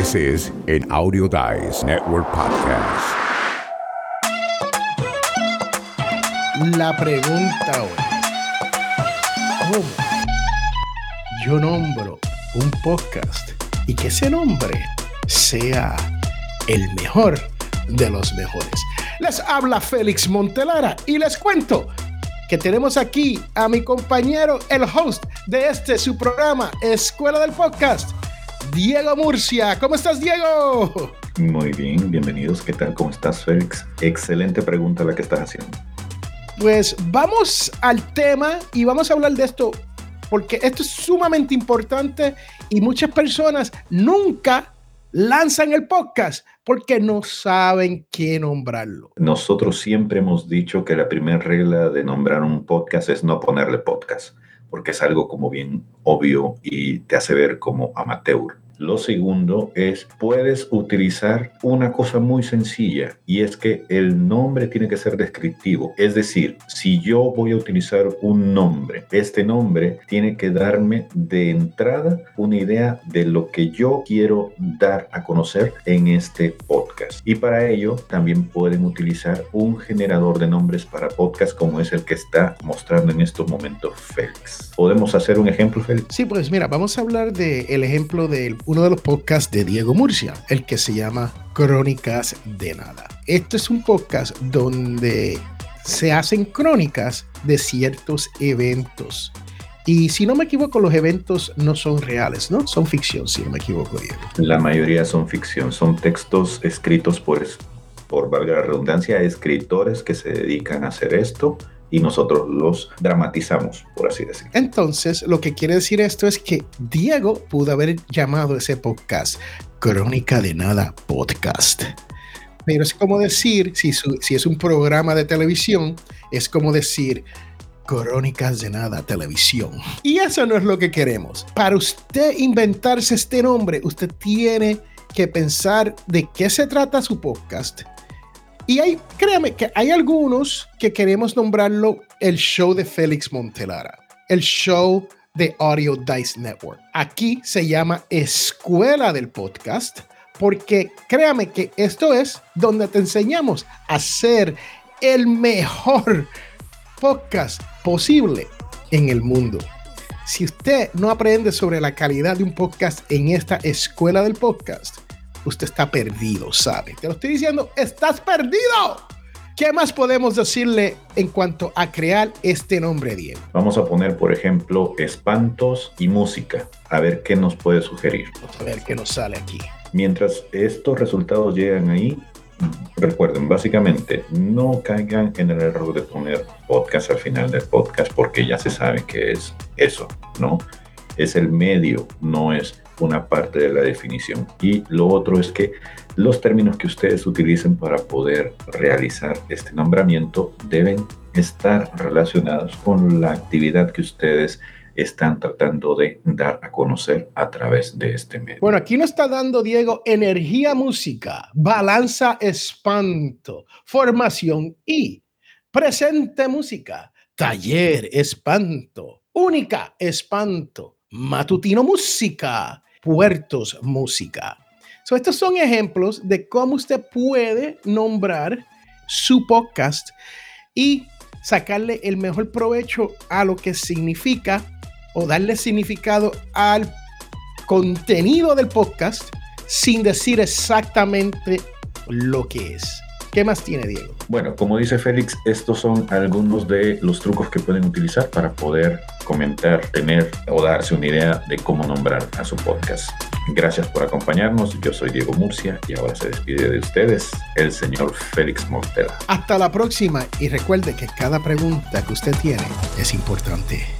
This is an Audio Dice Network podcast. La pregunta hoy. ¿Cómo yo nombro un podcast y que ese nombre sea el mejor de los mejores? Les habla Félix Montelara y les cuento que tenemos aquí a mi compañero, el host de este su programa, Escuela del Podcast, Diego Murcia. ¿Cómo estás, Diego? Muy bien, bienvenidos. ¿Qué tal? ¿Cómo estás, Félix? Excelente pregunta la que estás haciendo. Pues vamos al tema y vamos a hablar de esto porque esto es sumamente importante y muchas personas nunca lanzan el podcast porque no saben qué nombrarlo. Nosotros siempre hemos dicho que la primera regla de nombrar un podcast es no ponerle podcast, porque es algo como bien obvio y te hace ver como amateur. Lo segundo es, puedes utilizar una cosa muy sencilla y es que el nombre tiene que ser descriptivo. Es decir, si yo voy a utilizar un nombre, este nombre tiene que darme de entrada una idea de lo que yo quiero dar a conocer en este podcast. Y para ello también pueden utilizar un generador de nombres para podcast como es el que está mostrando en estos momentos Félix. ¿Podemos hacer un ejemplo, Félix? Sí, pues mira, vamos a hablar del ejemplo del uno de los podcasts de Diego Murcia, el que se llama Crónicas de Nada. Este es un podcast donde se hacen crónicas de ciertos eventos. Y si no me equivoco, los eventos no son reales, ¿no? Son ficción, si no me equivoco, Diego. La mayoría son ficción, son textos escritos por, por valga la redundancia, escritores que se dedican a hacer esto y nosotros los dramatizamos, por así decirlo. Entonces, lo que quiere decir esto es que Diego pudo haber llamado ese podcast Crónica de Nada Podcast. Pero es como decir, si, si es un programa de televisión, es como decir Crónicas de Nada Televisión. Y eso no es lo que queremos. Para usted inventarse este nombre, usted tiene que pensar de qué se trata su podcast y hay, créame que hay algunos que queremos nombrarlo el show de Félix Montelara, el show de Audio Dice Network. Aquí se llama Escuela del Podcast, porque créame que esto es donde te enseñamos a ser el mejor podcast posible en el mundo. Si usted no aprende sobre la calidad de un podcast en esta escuela del podcast, usted está perdido, ¿sabe? Te lo estoy diciendo, estás perdido. ¿Qué más podemos decirle en cuanto a crear este nombre, Diego? Vamos a poner, por ejemplo, espantos y música. A ver qué nos puede sugerir. a ver qué nos sale aquí. Mientras estos resultados llegan ahí, recuerden, básicamente, no caigan en el error de poner podcast al final del podcast porque ya se sabe que es eso, ¿no? Es el medio, no es una parte de la definición. Y lo otro es que los términos que ustedes utilicen para poder realizar este nombramiento deben estar relacionados con la actividad que ustedes están tratando de dar a conocer a través de este medio. Bueno, aquí nos está dando Diego energía música, balanza espanto, formación y presente música, taller espanto, única espanto, matutino música, Puertos Música. So, estos son ejemplos de cómo usted puede nombrar su podcast y sacarle el mejor provecho a lo que significa o darle significado al contenido del podcast sin decir exactamente lo que es. ¿Qué más tiene Diego? Bueno, como dice Félix, estos son algunos de los trucos que pueden utilizar para poder comentar, tener o darse una idea de cómo nombrar a su podcast. Gracias por acompañarnos. Yo soy Diego Murcia y ahora se despide de ustedes el señor Félix Montera. Hasta la próxima y recuerde que cada pregunta que usted tiene es importante.